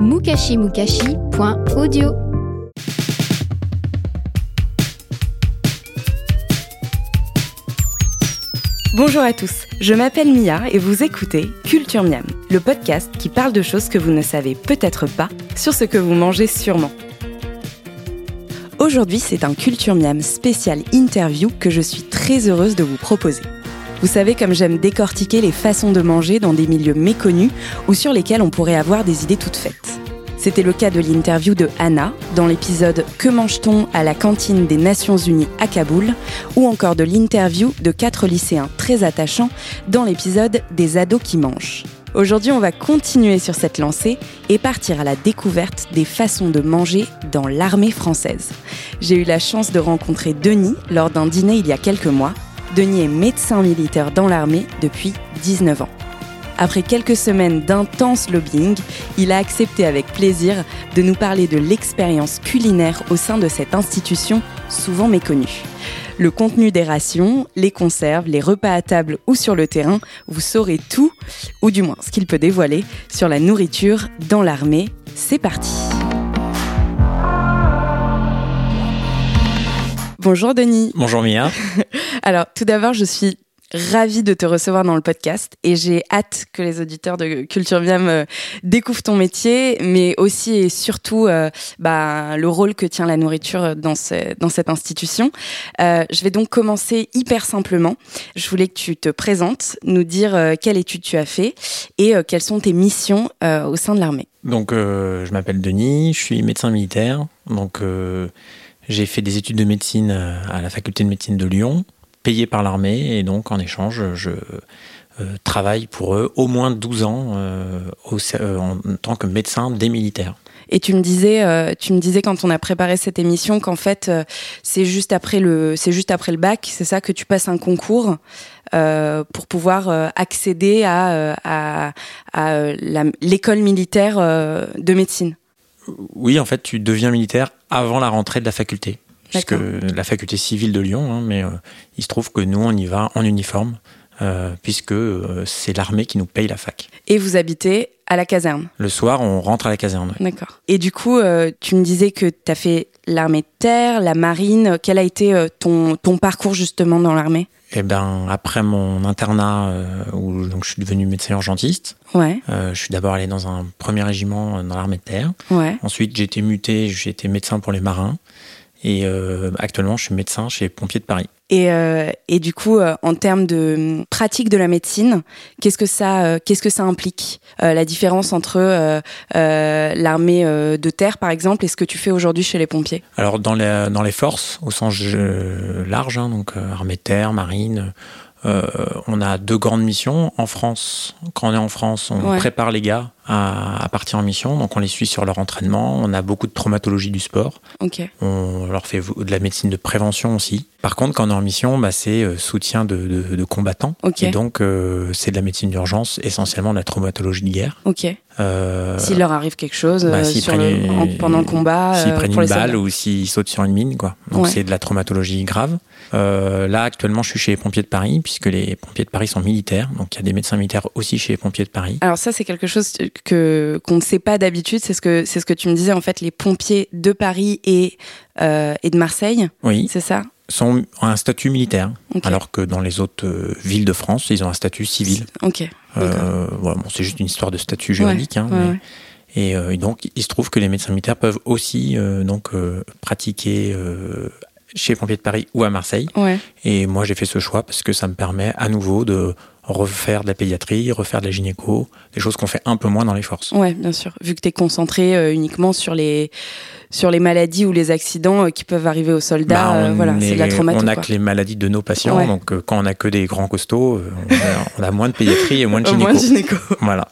mukashimukashi.audio Bonjour à tous, je m'appelle Mia et vous écoutez Culture Miam, le podcast qui parle de choses que vous ne savez peut-être pas sur ce que vous mangez sûrement. Aujourd'hui, c'est un Culture Miam spécial interview que je suis très heureuse de vous proposer. Vous savez comme j'aime décortiquer les façons de manger dans des milieux méconnus ou sur lesquels on pourrait avoir des idées toutes faites. C'était le cas de l'interview de Anna dans l'épisode Que mange-t-on à la cantine des Nations Unies à Kaboul ou encore de l'interview de quatre lycéens très attachants dans l'épisode des ados qui mangent. Aujourd'hui, on va continuer sur cette lancée et partir à la découverte des façons de manger dans l'armée française. J'ai eu la chance de rencontrer Denis lors d'un dîner il y a quelques mois. Denis est médecin militaire dans l'armée depuis 19 ans. Après quelques semaines d'intense lobbying, il a accepté avec plaisir de nous parler de l'expérience culinaire au sein de cette institution souvent méconnue. Le contenu des rations, les conserves, les repas à table ou sur le terrain, vous saurez tout, ou du moins ce qu'il peut dévoiler, sur la nourriture dans l'armée. C'est parti Bonjour Denis. Bonjour Mia. Alors tout d'abord, je suis ravie de te recevoir dans le podcast et j'ai hâte que les auditeurs de Culture Viam euh, découvrent ton métier, mais aussi et surtout euh, bah, le rôle que tient la nourriture dans, ce, dans cette institution. Euh, je vais donc commencer hyper simplement. Je voulais que tu te présentes, nous dire quelle étude tu as fait et quelles sont tes missions au sein de l'armée. Donc je m'appelle Denis, je suis médecin militaire. Donc j'ai fait des études de médecine à la faculté de médecine de Lyon payé par l'armée et donc en échange, je euh, travaille pour eux au moins 12 ans euh, euh, en tant que médecin des militaires. Et tu me disais, euh, tu me disais quand on a préparé cette émission qu'en fait euh, c'est juste après le, c'est juste après le bac, c'est ça que tu passes un concours euh, pour pouvoir accéder à, à, à l'école militaire de médecine. Oui, en fait, tu deviens militaire avant la rentrée de la faculté puisque la faculté civile de Lyon, hein, mais euh, il se trouve que nous, on y va en uniforme, euh, puisque euh, c'est l'armée qui nous paye la fac. Et vous habitez à la caserne Le soir, on rentre à la caserne. Ouais. D'accord. Et du coup, tu me disais que tu as fait l'armée de terre, la marine. Quel a été ton, ton parcours justement dans l'armée? Eh ben, après mon internat, euh, où donc, je suis devenu médecin urgentiste, ouais. je suis d'abord allé dans un premier régiment dans l'armée de terre. Ouais. Ensuite, j'ai été muté, j'ai été médecin pour les marins. Et euh, actuellement, je suis médecin chez Pompiers de Paris. Et, euh, et du coup, euh, en termes de pratique de la médecine, qu'est-ce que ça, qu'est-ce que ça implique La différence entre l'armée de terre, par exemple, et ce que tu fais aujourd'hui chez les pompiers? Alors, dans les, dans les forces, au sens large, hein, donc armée de terre, marine, on a deux grandes missions. En France, quand on est en France, on Ouais. prépare les gars à, à partir en mission. Donc on les suit sur leur entraînement. On a beaucoup de traumatologie du sport. On leur fait de la médecine de prévention aussi. Par contre, quand on est en mission, bah, c'est euh, soutien de, de, de combattants. Et donc euh, c'est de la médecine d'urgence, essentiellement de la traumatologie de guerre. Ok. Euh, S'il leur arrive quelque chose bah, sur prennent le- en- pendant le combat, S'ils prennent pour une les balle soldats. ou s'ils sautent sur une mine, quoi. Donc Ouais. c'est de la traumatologie grave. Euh, là, actuellement, je suis chez les pompiers de Paris, puisque les pompiers de Paris sont militaires. Donc il y a des médecins militaires aussi chez les pompiers de Paris. Alors ça, c'est quelque chose que qu'on ne sait pas d'habitude. C'est ce que c'est ce que tu me disais en fait. Les pompiers de Paris et euh, et de Marseille, Oui, c'est ça? Sont ont un statut militaire, Ok. alors que dans les autres euh, villes de France, ils ont un statut civil. Ok. D'accord. Euh, voilà, bon, c'est juste une histoire de statut juridique. hein, Ouais, mais- ouais. Et donc, il se trouve que les médecins militaires peuvent aussi donc pratiquer chez les pompiers de Paris ou à Marseille. Ouais. Et moi, j'ai fait ce choix parce que ça me permet à nouveau de refaire de la pédiatrie, refaire de la gynéco, des choses qu'on fait un peu moins dans les forces. Ouais, bien sûr. Vu que tu es concentré euh, uniquement sur les sur les maladies ou les accidents euh, qui peuvent arriver aux soldats, Bah, euh, voilà, c'est de la traumato. on a quoi. que les maladies de nos patients, Ouais. donc quand on a que des grands costauds, on, a, on a moins de pédiatrie et moins de gynéco. moins de gynéco. Voilà.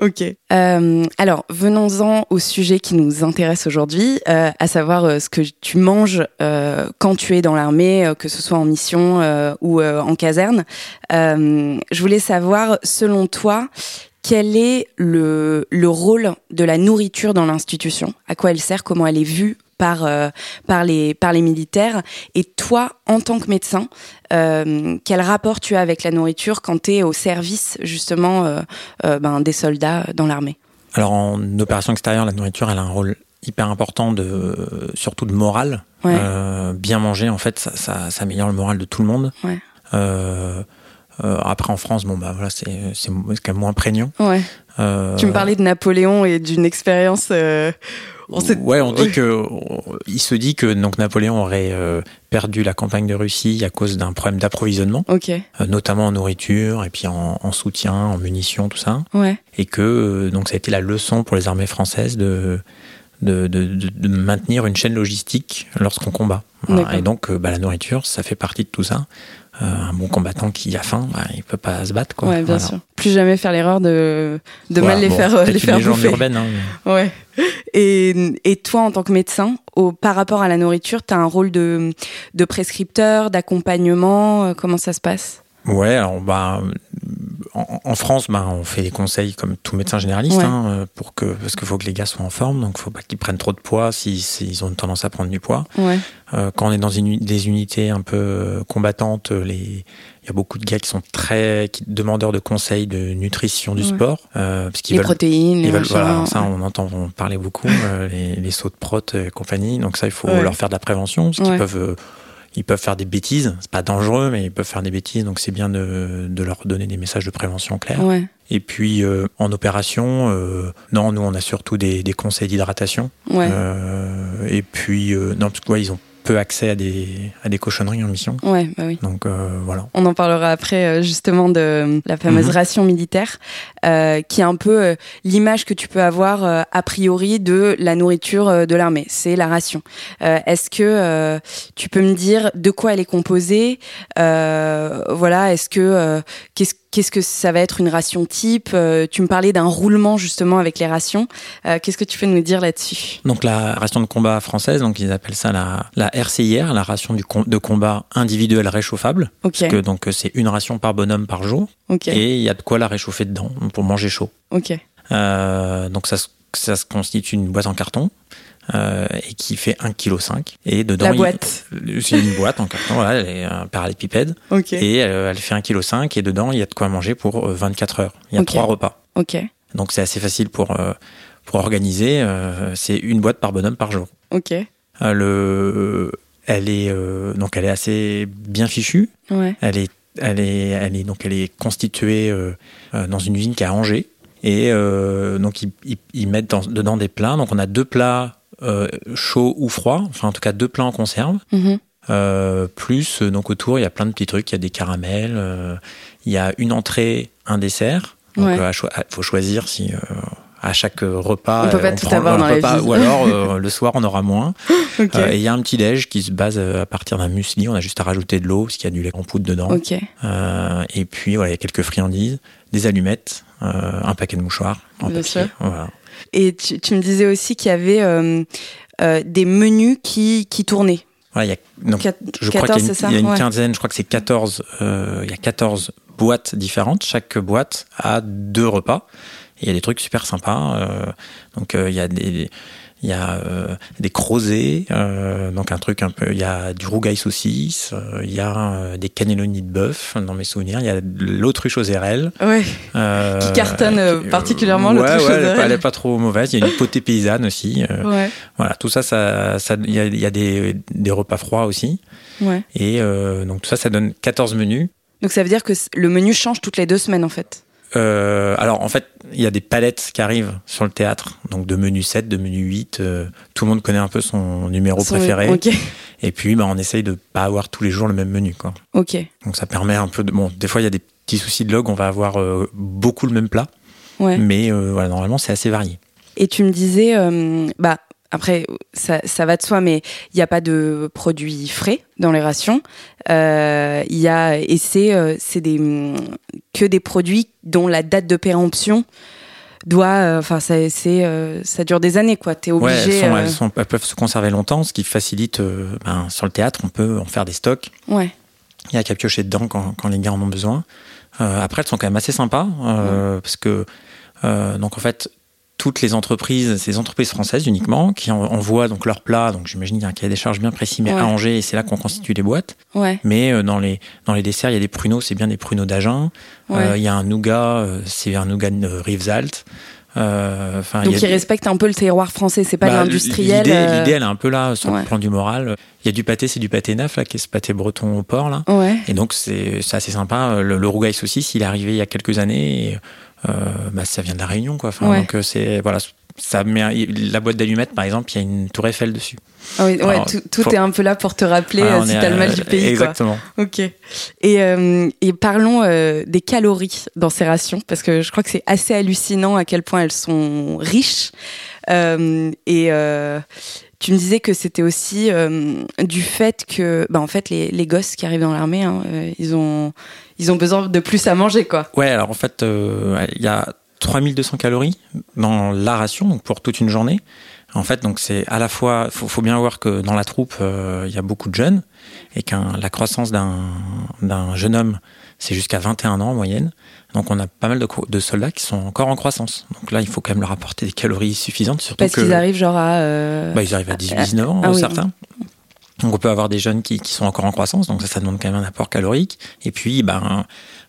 Ok. Euh, alors, venons-en au sujet qui nous intéresse aujourd'hui, euh, à savoir euh, ce que tu manges euh, quand tu es dans l'armée, euh, que ce soit en mission euh, ou en caserne. Je voulais savoir, selon toi, quel est le, le rôle de la nourriture dans l'institution? À quoi elle sert? Comment elle est vue par, euh, par, les, par les militaires Et toi, en tant que médecin, euh, quel rapport tu as avec la nourriture quand tu es au service justement euh, ben, des soldats dans l'armée? Alors en opération extérieure, la nourriture, elle a un rôle hyper important de surtout de morale. Ouais. Bien manger, en fait, ça, ça, ça améliore le moral de tout le monde. Ouais. Euh, après en France, bon bah voilà, c'est c'est quand même moins prégnant. Ouais. Euh, Tu me parlais de Napoléon et d'une expérience. euh, on sait- ouais, on dit que il se dit que donc Napoléon aurait euh, perdu la campagne de Russie à cause d'un problème d'approvisionnement, Ok. euh, notamment en nourriture et puis en, en soutien, en munitions, tout ça, Ouais. et que donc ça a été la leçon pour les armées françaises de de, de, maintenir une chaîne logistique lorsqu'on combat. Voilà. Et donc bah, la nourriture, ça fait partie de tout ça. Euh, un bon combattant qui a faim, bah, il peut pas se battre quoi. ouais, bien Voilà. sûr. Plus jamais faire l'erreur de, de Voilà, mal les bon, faire, euh, les une faire bouffer. urbaine, hein, mais- Ouais. Et, et toi, en tant que médecin, au, par rapport à la nourriture, tu as un rôle de, de prescripteur, d'accompagnement. euh, Comment ça se passe? Ouais, alors bah en, en France, bah, on fait des conseils comme tout médecin généraliste, Ouais. hein, euh, pour que parce qu'il faut que les gars soient en forme, donc faut pas qu'ils prennent trop de poids s'ils s'ils ont une tendance à prendre du poids. Ouais. Euh, quand on est dans une, des unités un peu euh, combattantes, euh, les il y a beaucoup de gars qui sont très qui, demandeurs de conseils de nutrition du Ouais. sport, euh, parce qu'ils Les veulent protéines, les veulent, voilà, ça, on entend parler beaucoup, euh, les, les sauts de prot et compagnie. Donc ça, il faut Ouais. leur faire de la prévention, parce qu'ils Ouais. peuvent, euh, ils peuvent faire des bêtises. C'est pas dangereux, mais ils peuvent faire des bêtises. Donc c'est bien de, de leur donner des messages de prévention clairs. Ouais. Et puis euh, en opération, euh, non, nous on a surtout des, des conseils d'hydratation. Ouais. Euh, et puis euh, non, parce que ouais, ils ont peu accès à des à des cochonneries en mission. ouais, bah oui. Donc euh, voilà. On en parlera après euh, justement de la fameuse Mhm. ration militaire, euh, qui est un peu euh, l'image que tu peux avoir euh, a priori de la nourriture euh, de l'armée. C'est la ration. Euh, Est-ce que euh, tu peux me dire de quoi elle est composée? Euh, Voilà. Est-ce que euh, qu'est-ce Qu'est-ce que ça va être une ration type Euh, Tu me parlais d'un roulement justement avec les rations. Euh, Qu'est-ce que tu peux nous dire là-dessus? Donc la ration de combat française, donc ils appellent ça la, la RCIR, la ration du com- de combat individuelle réchauffable. Ok, Parce que donc c'est une ration par bonhomme par jour et il y a de quoi la réchauffer dedans pour manger chaud. ok, Euh, donc ça, ça se constitue une boîte en carton euh, et qui fait 1,5 kg. Et dedans, La boîte. c'est une boîte en carton, voilà, elle est un parallépipède et euh, elle fait 1,5 kg et dedans il y a de quoi manger pour euh, 24 heures. Il y a Ok. trois repas. ok, Donc c'est assez facile pour euh, pour organiser. euh, c'est une boîte par bonhomme par jour. ok, Euh, le, elle est euh, donc elle est assez bien fichue. ouais, Elle est, elle est, elle est donc elle est constituée euh, euh, dans une usine qui est à Angers. Et euh, donc ils, ils, ils mettent dans- dedans des plats. Donc on a deux plats euh, chauds ou froids, enfin en tout cas deux plats en conserve. Mhm. Euh, plus euh, donc autour il y a plein de petits trucs. Il y a des caramels. il y a une entrée, un dessert. Donc Ouais. à cho- à- faut choisir si à chaque repas On peut pas tout prend- avoir on dans peut la pas- ou alors euh, le soir on aura moins. Euh, et il y a un petit déj qui se base à partir d'un muesli. On a juste à rajouter de l'eau parce qu'il y a du lait en poudre dedans. Euh, et puis voilà, il y a quelques friandises, des allumettes, un paquet de mouchoirs en Bien papier. sûr. Voilà. Et tu, tu me disais aussi qu'il y avait euh, euh, des menus qui, qui tournaient. Voilà, il y a, donc, Quat- je crois 14, qu'il y a c'est ça? une, il y a une Ouais. quinzaine, je crois que c'est 14, euh, il y a 14 boîtes différentes. Chaque boîte a deux repas. Et il y a des trucs super sympas. donc il y a des il y a euh, des crozets, euh, donc un truc un peu. Il y a du rougail saucisse, euh, il y a des cannelloni de bœuf dans mes souvenirs. Il y a de l'autruche aux érelles. Ouais. Qui cartonne, qui- particulièrement, ouais, l'autruche ouais, aux elle est pas- érelles. Elle est pas trop mauvaise. Il y a une potée paysanne aussi. Ouais. voilà, tout ça, ça, il y a, il y a des, des repas froids aussi. Ouais. Et donc tout ça, ça donne 14 menus. Donc ça veut dire que le menu change toutes les deux semaines en fait. Euh, alors en fait, il y a des palettes qui arrivent sur le théâtre, donc de menu 7, de menu 8. euh, tout le monde connaît un peu son numéro Son- préféré. Et puis, bah, on essaye de pas avoir tous les jours le même menu. Quoi. Ok. Donc ça permet un peu de... Bon, des fois, il y a des petits soucis de log, on va avoir euh, beaucoup le même plat. Ouais. Mais voilà, normalement, c'est assez varié. Et tu me disais, bah après ça, ça va de soi, mais il n'y a pas de produits frais dans les rations. Euh, Il y a et c'est euh, c'est des que des produits dont la date de péremption doit, enfin ça, c'est, ça dure des années quoi. T'es obligé. Ouais, elles, sont, elles, peuvent se conserver longtemps, ce qui facilite. Ben, sur le théâtre, on peut en faire des stocks. Ouais. Il y a qu'à piocher dedans quand, quand, les gars en ont besoin. après, elles sont quand même assez sympas parce que donc en fait toutes les entreprises, ces entreprises françaises uniquement, qui envoient donc leurs plats. Donc j'imagine qu'il y a des charges bien précis, mais à Angers, et c'est là qu'on constitue les boîtes. Ouais. Mais euh, dans les dans les desserts, il y a des pruneaux, c'est bien des pruneaux d'Agen. Euh, il y a un nougat, euh, c'est un nougat de Rivesaltes. Euh, Donc ils respectent un peu le terroir français, c'est pas bah, l'industriel. L'idée, elle est un peu là sur le plan du moral. Il y a du pâté, c'est du pâté neuf là, qui est ce pâté breton au porc là. Et donc c'est assez sympa. Le, le rougail saucisse, il est arrivé il y a quelques années. Et, euh, bah, ça vient de la Réunion, quoi. Enfin, Donc euh, c'est voilà, ça met la boîte d'allumettes, par exemple, il y a une tour Eiffel dessus. Ah oui, ouais, tout, est un peu là pour te rappeler ah, si t'as le mal du pays. Exactement. Ok. Et, euh, et parlons des calories dans ces rations, parce que je crois que c'est assez hallucinant à quel point elles sont riches. et tu me disais que c'était aussi du fait que, bah, en fait, les, les gosses qui arrivent dans l'armée, hein, ils ont ils ont besoin de plus à manger, quoi. Ouais, alors en fait, euh, il y a 3200 calories dans la ration, donc pour toute une journée. En fait, donc c'est à la fois, faut, faut bien voir que dans la troupe, euh, il y a beaucoup de jeunes et que la croissance d'un jeune homme, c'est jusqu'à 21 ans en moyenne. Donc on a pas mal de, de, soldats qui sont encore en croissance. Donc là, il faut quand même leur apporter des calories suffisantes. Surtout Parce qu'ils arrivent genre à... Euh, bah, ils arrivent à 18-19 ans, ah certains. Donc on peut avoir des jeunes qui, qui, sont encore en croissance, donc ça, ça demande quand même un apport calorique. Et puis, ben,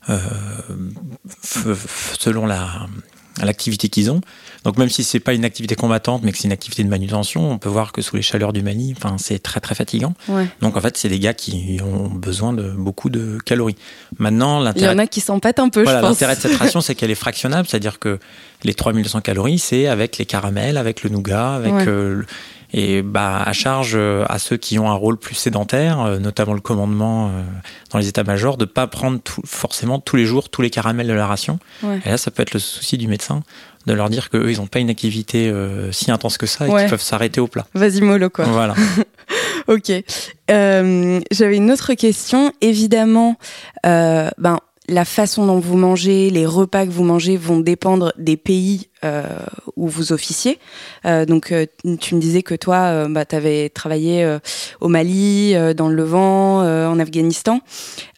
euh, selon la l'activité qu'ils ont. Donc même si c'est pas une activité combattante, mais que c'est une activité de manutention, on peut voir que sous les chaleurs du Mali, enfin c'est très très fatigant. Donc en fait c'est des gars qui ont besoin de beaucoup de calories. Maintenant l'intérêt. Il y en a qui s'empêtent un peu. Voilà, je pense. L'intérêt de cette ration c'est qu'elle est fractionnable, c'est-à-dire que les 3200 calories c'est avec les caramels, avec le nougat, avec euh, et bah, à charge euh, à ceux qui ont un rôle plus sédentaire, euh, notamment le commandement euh, dans les états-majors, de pas prendre tout, forcément tous les jours tous les caramels de la ration. Et là, ça peut être le souci du médecin de leur dire qu'eux, ils n'ont pas une activité si intense que ça et qu'ils peuvent s'arrêter au plat. Vas-y, mollo, quoi. Voilà. ok. Euh, J'avais une autre question. Évidemment, euh, ben, la façon dont vous mangez, les repas que vous mangez vont dépendre des pays euh, où vous officiez. Euh, donc, euh, tu me disais que toi, bah, tu avais travaillé au Mali, dans le Levant, en Afghanistan.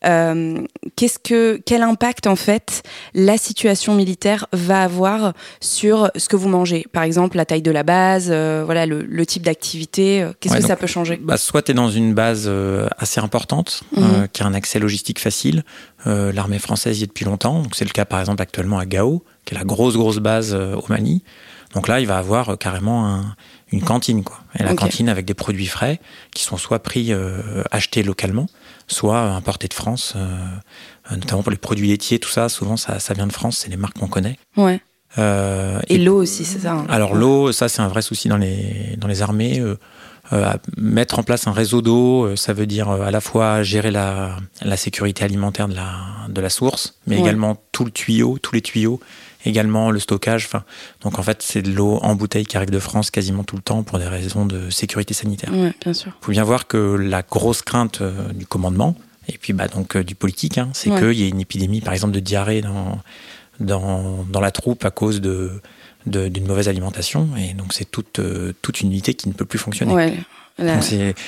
qu'est-ce que, quel impact en fait la situation militaire va avoir sur ce que vous mangez? Par exemple, la taille de la base, voilà, le, type d'activité. Qu'est-ce que ça peut changer? bah, Soit tu es dans une base assez importante, mhm. qui a un accès logistique facile. L'armée française y est depuis longtemps. Donc, c'est le cas par exemple actuellement à Gao qui est la grosse, grosse base euh, au Mali. Donc là, il va avoir euh, carrément une cantine, quoi. Et la cantine avec des produits frais qui sont soit pris, euh, achetés localement, soit importés de France, notamment pour les produits laitiers, tout ça. Souvent, ça, vient de France, c'est les marques qu'on connaît. Ouais. et, l'eau aussi, c'est ça. Hein. Alors l'eau, ça c'est un vrai souci dans les dans les armées. mettre en place un réseau d'eau, ça veut dire à la fois gérer la, la sécurité alimentaire de la, de la source, mais également tout le tuyau, tous les tuyaux également le stockage. Enfin, donc en fait, c'est de l'eau en bouteille qui arrive de France quasiment tout le temps pour des raisons de sécurité sanitaire. Ouais, bien sûr. faut bien voir que la grosse crainte euh, du commandement et puis bah donc euh, du politique, hein, c'est qu'il y ait une épidémie, par exemple, de diarrhée dans dans, dans la troupe à cause de d'une mauvaise alimentation et donc c'est toute euh, toute une unité qui ne peut plus fonctionner. Ouais. La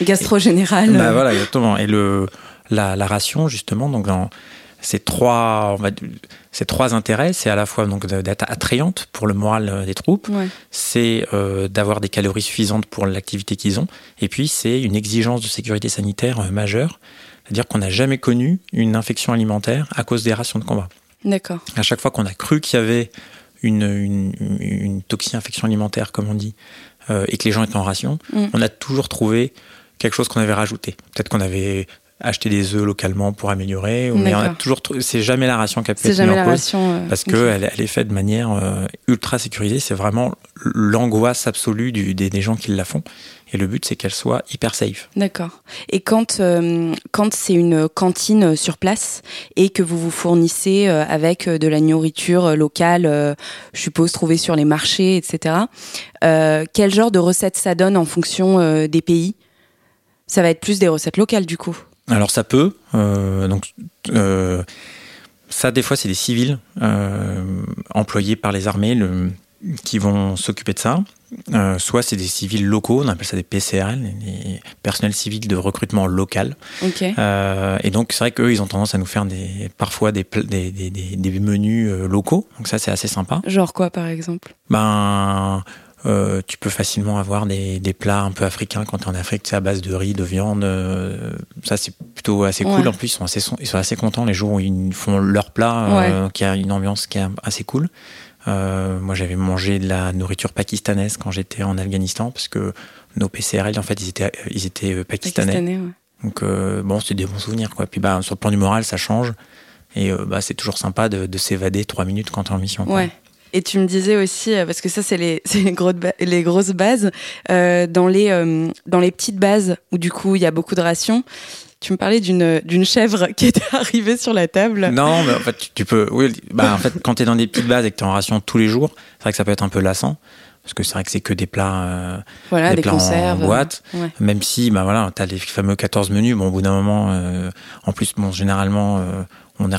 gastro générale. Bah voilà, exactement. Et le la, la ration justement donc dans ces trois, on va, ces trois intérêts, c'est à la fois donc d'être attrayante pour le moral euh, des troupes, c'est euh, d'avoir des calories suffisantes pour l'activité qu'ils ont, et puis c'est une exigence de sécurité sanitaire euh, majeure, c'est-à-dire qu'on n'a jamais connu une infection alimentaire à cause des rations de combat. D'accord. À chaque fois qu'on a cru qu'il y avait une, une, une toxi-infection alimentaire, comme on dit, et que les gens étaient en ration, mm. on a toujours trouvé quelque chose qu'on avait rajouté. Peut-être qu'on avait acheter des œufs localement pour améliorer. Mais on a toujours, c'est jamais la ration qui a pu être jamais la ration, euh, parce qu'elle elle est faite de manière euh, ultra sécurisée. C'est vraiment l'angoisse absolue du, des, gens qui la font. Et le but, c'est qu'elle soit hyper safe. D'accord. Et quand, euh, quand c'est une cantine sur place et que vous vous fournissez avec de la nourriture locale, je suppose trouvée sur les marchés, etc., quel genre de recettes ça donne en fonction des pays? Ça va être plus des recettes locales, du coup alors ça peut. Euh, donc, euh, Ça, des fois, c'est des civils employés par les armées le, qui vont s'occuper de ça. Euh, soit c'est des civils locaux, on appelle ça des PCRL, des personnels civils de recrutement local. Euh, et donc c'est vrai qu'eux, ils ont tendance à nous faire des, parfois des, des, des, des menus euh, locaux. Donc ça, c'est assez sympa. Genre quoi, par exemple? Ben, euh, tu peux facilement avoir des, des, plats un peu africains quand tu es en Afrique, c'est à base de riz, de viande. Euh, ça, c'est plutôt assez cool. En plus, ils sont, assez, ils sont assez contents les jours où ils font leur plat, qui a une ambiance qui est assez cool. Euh, moi, j'avais mangé de la nourriture pakistanaise quand j'étais en Afghanistan, parce que nos PCRL, en fait, ils étaient, ils étaient euh, pakistanais. Donc, euh, bon, c'est des bons souvenirs, quoi. Puis, bah, sur le plan du moral, ça change. Et bah, c'est toujours sympa de, de s'évader trois minutes quand t'es en mission. Ouais. Et tu me disais aussi, parce que ça, c'est les, les, gros, les grosses bases, euh, dans, les, dans les petites bases où du coup il y a beaucoup de rations, tu me parlais d'une chèvre qui était arrivée sur la table. Non, mais en fait, tu, peux. Oui, bah, en fait, quand tu es dans des petites bases et que tu es en ration tous les jours, c'est vrai que ça peut être un peu lassant. Parce que c'est vrai que c'est que des plats, euh, voilà, des, plats conserves, en boîte. Même si, bah voilà, tu as les fameux 14 menus. Bon, au bout d'un moment, euh, en plus, bon, généralement,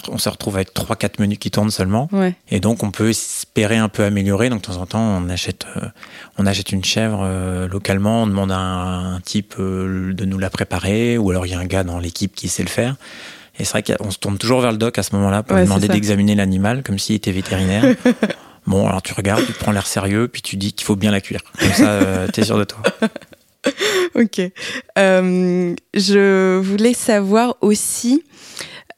on, se retrouve avec 3-4 menus qui tournent seulement. Et donc, on peut espérer un peu améliorer. Donc, de temps en temps, on achète, euh, on achète une chèvre euh, localement, on demande à un, type euh, de nous la préparer, ou alors il y a un gars dans l'équipe qui sait le faire. Et c'est vrai qu'on se tourne toujours vers le doc à ce moment-là pour lui demander d'examiner l'animal comme s'il était vétérinaire. bon, alors tu regardes, tu prends l'air sérieux, puis tu dis qu'il faut bien la cuire. Comme ça, t'es sûr de toi. ok. je voulais savoir aussi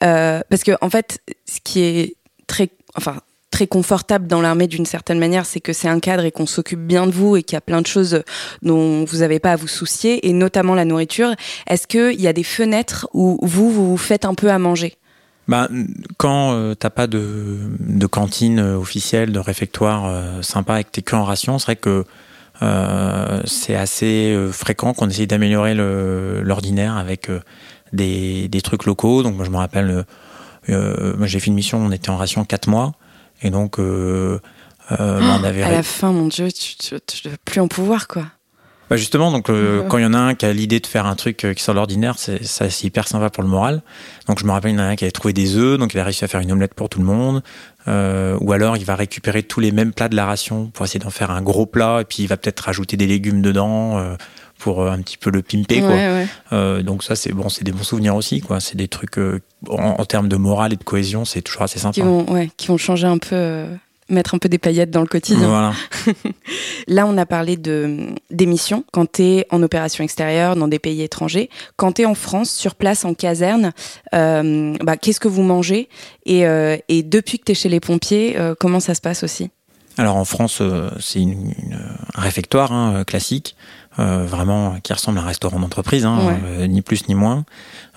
euh, parce que en fait, ce qui est très, enfin, très confortable dans l'armée d'une certaine manière, c'est que c'est un cadre et qu'on s'occupe bien de vous et qu'il y a plein de choses dont vous n'avez pas à vous soucier, et notamment la nourriture. Est-ce qu'il y a des fenêtres où vous, vous faites un peu à manger? Bah, quand euh, t'as pas de, cantine euh, officielle, de réfectoire sympa et que t'es que en ration, c'est vrai que c'est assez fréquent qu'on essaye d'améliorer l'ordinaire avec des, des trucs locaux. Donc moi je me rappelle, euh, euh, j'ai fait une mission, on était en ration 4 mois, et donc euh, euh on avait... À la fin, mon Dieu, tu ne veux plus en pouvoir, quoi. Bah justement, donc quand il y en a un qui a l'idée de faire un truc qui sort de l'ordinaire, c'est hyper sympa pour le moral. Donc je me rappelle il y en a un qui avait trouvé des œufs, donc il a réussi à faire une omelette pour tout le monde. Euh, ou alors il va récupérer tous les mêmes plats de la ration pour essayer d'en faire un gros plat et puis il va peut-être rajouter des légumes dedans. Euh, pour euh, un petit peu le pimper quoi. Euh, donc ça c'est bon, c'est des bons souvenirs aussi quoi. C'est des trucs euh, en, termes de morale et de cohésion, c'est toujours assez sympa. Qui vont, ouais, qui vont changer un peu mettre un peu des paillettes dans le quotidien. Voilà. Là, on a parlé de d'émissions quand tu es en opération extérieure dans des pays étrangers. Quand tu es en France, sur place, en caserne, bah, qu'est-ce que vous mangez et, et, depuis que tu es chez les pompiers, comment ça se passe aussi? Alors en France, c'est un réfectoire hein, classique. Euh, vraiment qui ressemble à un restaurant d'entreprise, hein, euh, ni plus ni moins.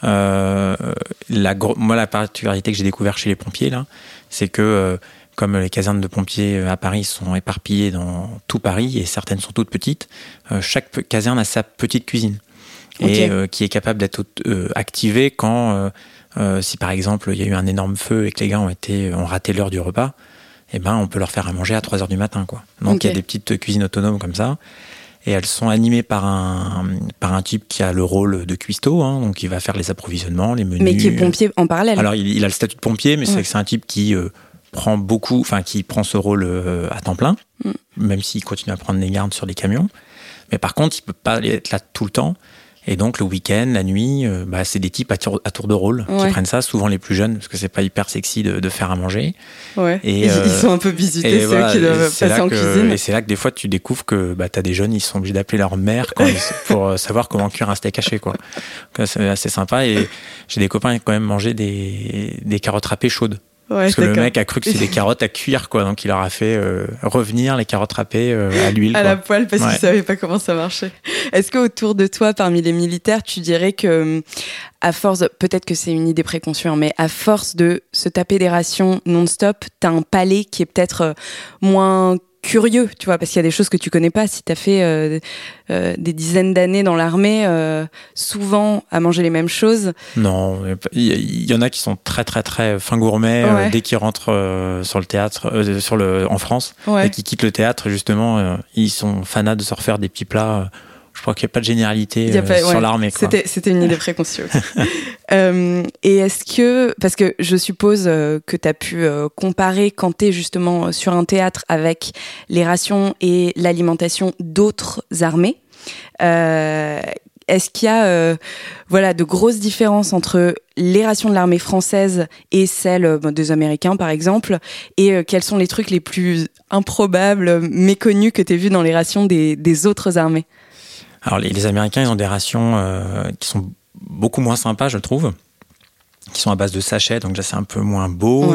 Euh, la, moi, la particularité que j'ai découvert chez les pompiers là, c'est que comme les casernes de pompiers à Paris sont éparpillées dans tout Paris et certaines sont toutes petites, chaque caserne a sa petite cuisine. Et qui est capable d'être activée quand, si par exemple il y a eu un énorme feu et que les gars ont été ont raté l'heure du repas, eh ben on peut leur faire à manger à 3 heures du matin quoi. Donc il y a des petites cuisines autonomes comme ça et elles sont animées par un par un type qui a le rôle de cuistot, hein, donc il va faire les approvisionnements, les menus. Mais qui est pompier en parallèle. Alors il, a le statut de pompier, mais c'est un type qui euh, prend beaucoup, enfin qui prend ce rôle euh, à temps plein, mm. même s'il continue à prendre des gardes sur les camions. Mais par contre, il peut pas être là tout le temps. Et donc le week-end, la nuit, euh, bah, c'est des types à tour, à tour de rôle qui prennent ça, souvent les plus jeunes, parce que c'est pas hyper sexy de, de, faire à manger. Ouais. Et, ils euh, sont un peu visités, ceux qui doivent passer en cuisine. Et c'est là que des fois tu découvres que bah, tu as des jeunes, ils sont obligés d'appeler leur mère quand pour euh, savoir comment cuire un steak haché. Quoi. C'est assez sympa. Et j'ai des copains qui ont quand même mangé des, des carottes râpées chaudes. Parce que le mec a cru que c'était des carottes à cuire, quoi. Donc il leur a fait euh, revenir les carottes râpées euh, à l'huile. À la poêle, parce qu'il savait pas comment ça marchait. Est-ce qu'autour de toi, parmi les militaires, tu dirais que, à force, peut-être que c'est une idée préconçue, hein, mais à force de se taper des rations non-stop, t'as un palais qui est peut-être euh, moins curieux, tu vois, parce qu'il y a des choses que tu connais pas. Si tu as fait euh, euh, des dizaines d'années dans l'armée, euh, souvent à manger les mêmes choses. Non, il y, en a qui sont très très très fin gourmet dès qu'ils rentrent sur le théâtre, sur le en France, et qui quittent le théâtre justement, ils sont fanats de se refaire des petits plats Je crois qu'il n'y a pas de généralité sur l'armée. C'était, c'était une idée préconçue. et est-ce que, parce que je suppose que tu as pu comparer quand tu es justement sur un théâtre avec les rations et l'alimentation d'autres armées, est-ce qu'il y a euh, voilà de grosses différences entre les rations de l'armée française et celles euh, des Américains par exemple et euh, quels sont les trucs les plus improbables, méconnus que tu as vus dans les rations des, autres armées? Alors les, Américains ils ont des rations qui sont beaucoup moins sympas je trouve qui sont à base de sachets, donc là c'est un peu moins beau.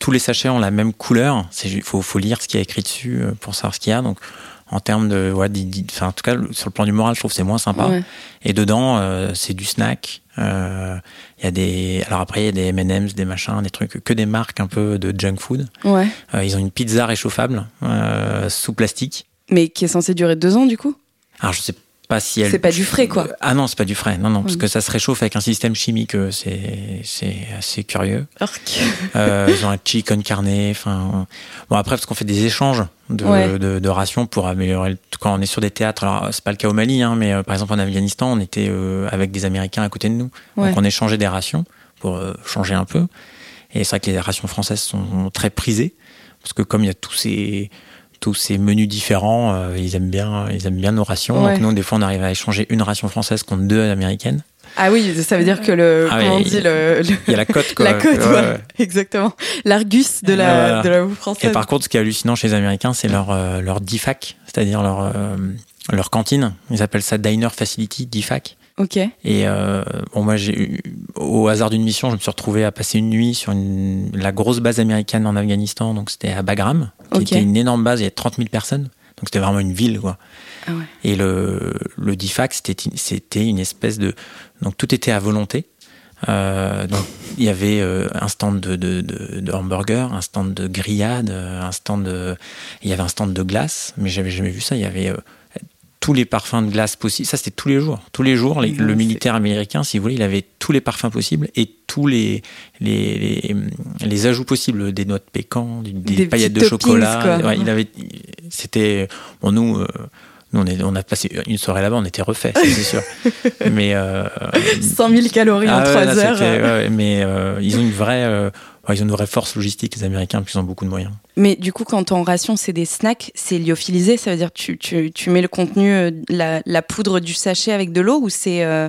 tous les sachets ont la même couleur. Il faut, faut, lire ce qui est écrit dessus pour savoir ce qu'il y a. Donc en termes de, ouais, en tout cas, sur le plan du moral, je trouve que c'est moins sympa. Et dedans, euh, c'est du snack. Il euh, y a des, alors après, il y a des M&M's, des machins, des trucs, que des marques un peu de junk food. Ouais. Euh, ils ont une pizza réchauffable sous plastique. Mais qui est censée durer deux ans, du coup? Alors, je sais pas si elle. C'est pas du frais, quoi. Ah non, c'est pas du frais. Non, non, parce que ça se réchauffe avec un système chimique. Euh, c'est c'est assez curieux. euh, ils ont un chicken carné. Enfin, bon après parce qu'on fait des échanges de, de, rations pour améliorer. Quand on est sur des théâtres, alors c'est pas le cas au Mali, hein, mais euh, par exemple en Afghanistan, on était euh, avec des Américains à côté de nous, donc on échangeait des rations pour changer un peu. Et c'est vrai que les rations françaises sont très prisées parce que comme il y a tous ces tous ces menus différents, euh, ils aiment bien, ils aiment bien nos rations. Donc nous, des fois, on arrive à échanger une ration française contre deux américaines. Ah oui, ça veut dire que le, ah comment on dit le, il y a la cote quoi. La cote, exactement. L'argus de la, de la française. Et par contre, ce qui est hallucinant chez les Américains, c'est leur euh, leur DFAC, c'est-à-dire leur euh, leur cantine. Ils appellent ça Diner Facility DFAC. Ok. Et euh, bon, moi, j'ai au hasard d'une mission, je me suis retrouvé à passer une nuit sur une, la grosse base américaine en Afghanistan. Donc, c'était à Bagram, qui était une énorme base. Il y a 30 000 personnes. Donc, c'était vraiment une ville, quoi. Ah ouais. Et le, le DFAC, c'était, c'était une espèce de. Donc, tout était à volonté. Euh, donc, il y avait euh, un stand de, de, de, de, hamburger, un stand de grillade, un stand de, il y avait un stand de glace, mais j'avais jamais vu ça. Il y avait euh, tous les parfums de glace possibles. Ça, c'était tous les jours. Tous les jours, le militaire américain, si vous voulez, il avait tous les parfums possibles et tous les, les, les, ajouts possibles, des noix de pécan, des, paillettes de chocolat. il avait, c'était, bon, nous, euh, nous, on, est, on a passé une soirée là-bas, on était refait, c'est sûr. mais 100 000 calories en 3 ah heures. mais euh, ils ont une vraie euh, ils ont une vraie force logistique, les Américains, puis ils ont beaucoup de moyens. Mais du coup, quand en ration, c'est des snacks, c'est lyophilisé, ça veut dire que tu, tu, mets le contenu, euh, la, la, poudre du sachet avec de l'eau ou c'est euh,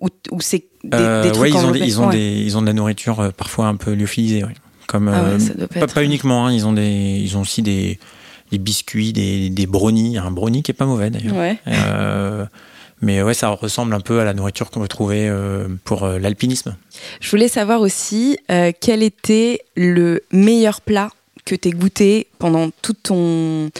ou, c'est des, euh, trucs ils ont, des, ils, ont des, ils ont de la nourriture euh, parfois un peu lyophilisée. Comme, ah pas, pas, uniquement, hein, ils, ont des, ils ont aussi des, des biscuits, des, des brownies. Un brownie qui est pas mauvais d'ailleurs. Mais ouais, ça ressemble un peu à la nourriture qu'on peut trouver euh, pour euh, l'alpinisme. Je voulais savoir aussi euh, quel était le meilleur plat que tu goûté pendant tout ton,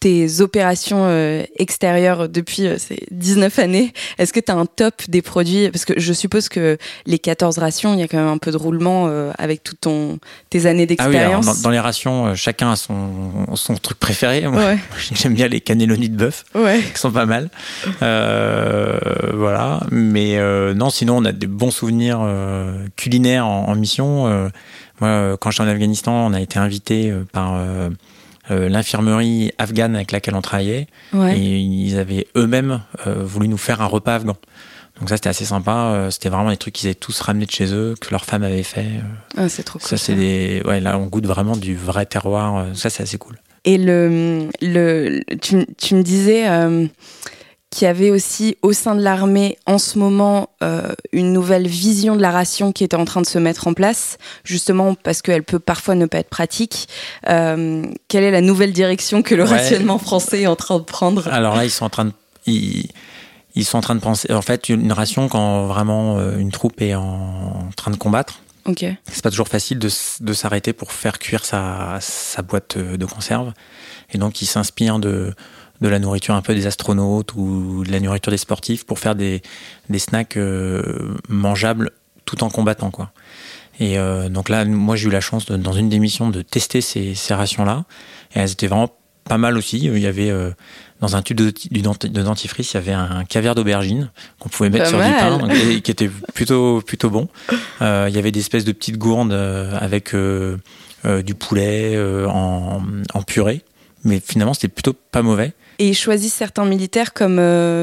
tes opérations euh, extérieures depuis euh, ces 19 années, est-ce que tu as un top des produits? Parce que je suppose que les 14 rations, il y a quand même un peu de roulement euh, avec toutes tes années d'expérience. Ah oui, dans, les rations, chacun a son, son truc préféré. Moi, J'aime bien les cannellonis de bœuf, ouais. qui sont pas mal. voilà. Mais non, sinon, on a des bons souvenirs culinaires en, en mission. moi, quand j'étais en Afghanistan, on a été invité par euh, l'infirmerie afghane avec laquelle on travaillait. Et ils avaient eux-mêmes euh, voulu nous faire un repas afghan. Donc ça, c'était assez sympa. Euh, c'était vraiment des trucs qu'ils avaient tous ramenés de chez eux, que leur femme avait fait. Ah, c'est trop cool. Ça, c'est des... Ouais, là, on goûte vraiment du vrai terroir. Ça, c'est assez cool. Et le, le, tu, tu me disais qu'il y avait aussi au sein de l'armée en ce moment euh, une nouvelle vision de la ration qui était en train de se mettre en place, justement parce qu'elle peut parfois ne pas être pratique. Euh, quelle est la nouvelle direction que le rationnement français est en train de prendre? Alors là, ils sont en train de... Ils... ils sont en train de penser, en fait, une ration quand vraiment euh, une troupe est en train de combattre. Ok. C'est pas toujours facile de, de s'arrêter pour faire cuire sa, sa boîte de conserve. Et donc, ils s'inspirent de, de la nourriture un peu des astronautes ou de la nourriture des sportifs pour faire des, des snacks euh, mangeables tout en combattant quoi. Et euh, donc là, moi j'ai eu la chance de, dans une des missions de tester ces, ces rations-là et elles étaient vraiment pas mal aussi. Il y avait euh, dans un tube de, de, dentifrice, il y avait un caviar d'aubergine qu'on pouvait mettre sur du pain, donc, qui était plutôt plutôt bon. Euh, il y avait des espèces de petites gourdes avec du poulet en, en, purée mais finalement c'était plutôt pas mauvais. Et ils choisissent certains militaires comme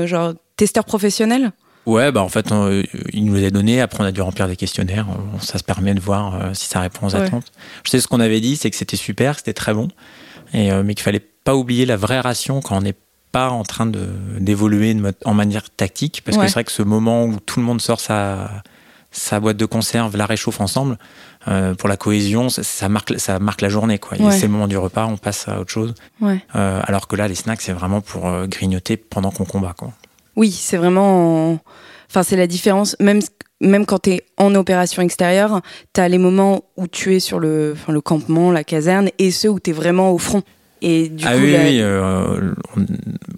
genre testeurs professionnels? Ouais, bah en fait, il nous les a donné. Après, on a dû remplir des questionnaires. Ça se permet de voir si ça répond aux attentes. Je sais ce qu'on avait dit, c'est que c'était super, c'était très bon, et mais qu'il fallait pas oublier la vraie ration quand on n'est pas en train d'évoluer en manière tactique, parce que c'est vrai que ce moment où tout le monde sort sa sa boîte de conserve, la réchauffe ensemble, euh, pour la cohésion, ça, marque, ça marque la journée. Quoi. c'est le moment du repas, on passe à autre chose. Ouais. Euh, alors que là, les snacks, c'est vraiment pour euh, grignoter pendant qu'on combat. Quoi. Oui, c'est vraiment. Enfin, c'est la différence. Même, même quand tu es en opération extérieure, tu as les moments où tu es sur le, enfin, le campement, la caserne, et ceux où tu es vraiment au front. Et du ah coup, oui, la, oui, euh, on-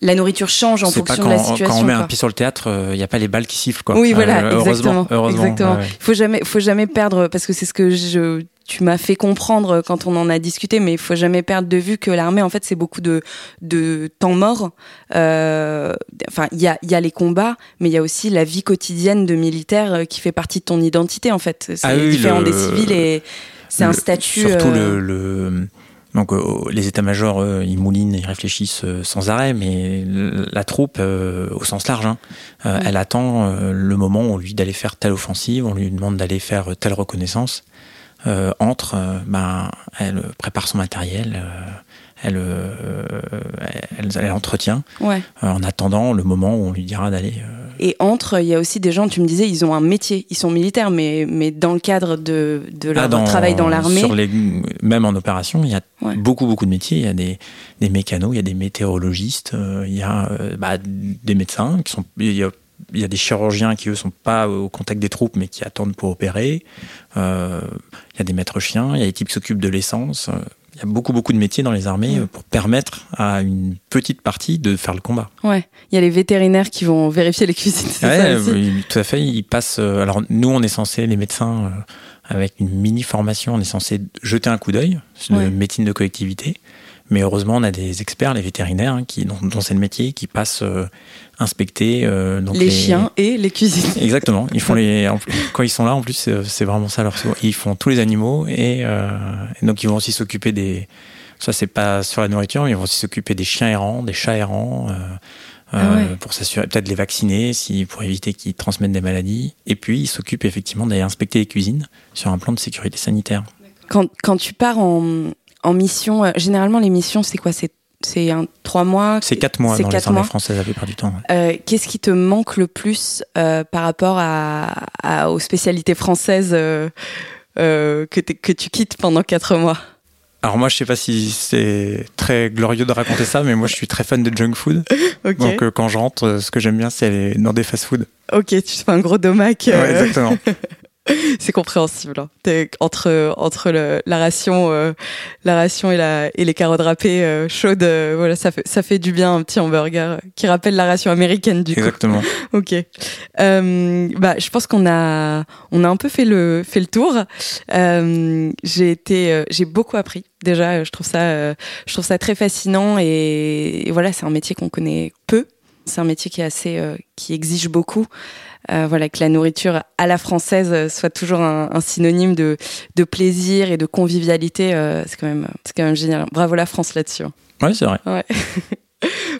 la nourriture change en fonction quand, de la situation. quand on met quoi. un pied sur le théâtre, il n'y a pas les balles qui sifflent. Quoi. Oui, voilà, Euh, heureusement, exactement. heureusement, exactement. ouais. Faut jamais, faut jamais perdre, parce que c'est ce que je, tu m'as fait comprendre quand on en a discuté, mais il faut jamais perdre de vue que l'armée, en fait, c'est beaucoup de, de temps mort. Euh, Enfin, il y a, y a les combats, mais il y a aussi la vie quotidienne de militaire euh, qui fait partie de ton identité, en fait. C'est Ah oui, différent le- des civils et c'est un statut. Surtout euh, le, le- donc euh, les états-majors, eux, ils moulinent, ils réfléchissent euh, sans arrêt, mais la troupe, euh, au sens large, hein, euh, elle attend euh, le moment où on lui dit d'aller faire telle offensive, on lui demande d'aller faire telle reconnaissance. Euh, entre, euh, ben, elle prépare son matériel, euh, elle, euh, elle, elle entretient, Ouais. euh, en attendant le moment où on lui dira d'aller. euh, Et entre, il y a aussi des gens, tu me disais, ils ont un métier, ils sont militaires, mais, mais dans le cadre de, de leur Ah, dans- travail dans l'armée. Même en opération, il y a Ouais. beaucoup, beaucoup de métiers. Il y a des, des mécanos, il y a des météorologistes, euh, il y a euh, bah, des médecins, qui sont, il, y a, il y a des chirurgiens qui, eux, sont pas au contact des troupes, mais qui attendent pour opérer. Euh, il y a des maîtres chiens, il y a des types qui s'occupent de l'essence. Euh, Il y a beaucoup, beaucoup de métiers dans les armées euh, pour permettre à une petite partie de faire le combat. Ouais, il y a les vétérinaires qui vont vérifier les cuisines. Ouais, oui, tout à fait. Ils passent. euh, alors nous, on est censé, les médecins, euh, avec une mini formation, on est censé jeter un coup d'œil sur Ouais. de médecine de collectivité. Mais heureusement, on a des experts, les vétérinaires, hein, qui dont, dont c'est le métier, qui passent euh, inspecter euh, donc les, chiens et les cuisines. Exactement. Ils font les quand ils sont là en plus c'est c'est vraiment ça leur ils font tous les animaux et, euh, et donc ils vont aussi s'occuper des ça c'est pas sur la nourriture mais ils vont aussi s'occuper des chiens errants, des chats errants euh, Ah euh, pour s'assurer peut-être les vacciner si pour éviter qu'ils transmettent des maladies et puis ils s'occupent effectivement d'aller inspecter les cuisines sur un plan de sécurité sanitaire. Quand, quand tu pars en, en mission, euh, généralement les missions, c'est quoi? C'est c'est un trois mois? C'est quatre mois C'est dans quatre les armées mois. françaises la plupart du temps. ouais. Euh, Qu'est-ce qui te manque le plus euh, par rapport à, à- aux spécialités françaises euh, que, que tu quittes pendant quatre mois? Alors moi je sais pas si c'est très glorieux de raconter ça mais moi je suis très fan de junk food. Ok. Donc quand je rentre ce que j'aime bien c'est aller dans des fast-food. Ok, tu fais un gros domac. Ouais, exactement. c'est compréhensible. hein. Entre entre le- la ration, euh, la ration et la et les carottes râpées euh, chaudes, euh, voilà, ça fait ça fait du bien un petit hamburger qui rappelle la ration américaine du coup. Exactement. Ok. Euh, bah, je pense qu'on a, on a un peu fait le, fait le tour. Euh, j'ai été, euh, j'ai beaucoup appris. Déjà, euh, je trouve ça, euh, je trouve ça très fascinant et, et voilà, c'est un métier qu'on connaît peu. C'est un métier qui est assez, euh, qui exige beaucoup. Euh, voilà, que la nourriture à la française euh, soit toujours un, un synonyme de, de plaisir et de convivialité. euh, c'est quand même, c'est quand même génial. Bravo la France là-dessus. hein. Ouais, c'est vrai.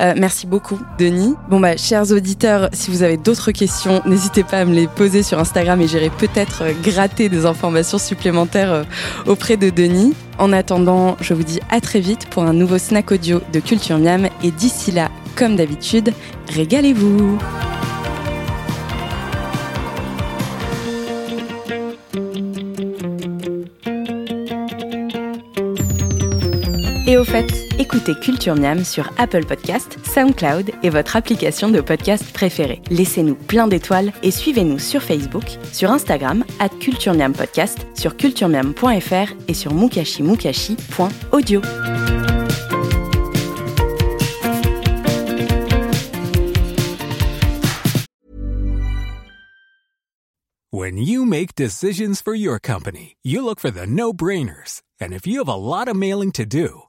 Euh, merci beaucoup, Denis. Bon, bah, chers auditeurs, si vous avez d'autres questions, n'hésitez pas à me les poser sur Instagram et j'irai peut-être euh, gratter des informations supplémentaires euh, auprès de Denis. En attendant, je vous dis à très vite pour un nouveau snack audio de Culture Miam et d'ici là, comme d'habitude, régalez-vous! Au fait, écoutez Culture Miam sur Apple Podcast, SoundCloud et votre application de podcast préférée. Laissez-nous plein d'étoiles et suivez-nous sur Facebook, sur Instagram, at Culture Miam Podcast, sur culturemiam.fr et sur mukashimukashi.audio. When you make decisions for your company, you look for the no brainers. And if you have a lot of mailing to do,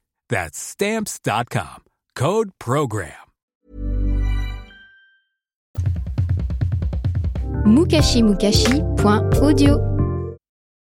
That's Stamps.com. Code PROGRAM. mukashimukashi.audio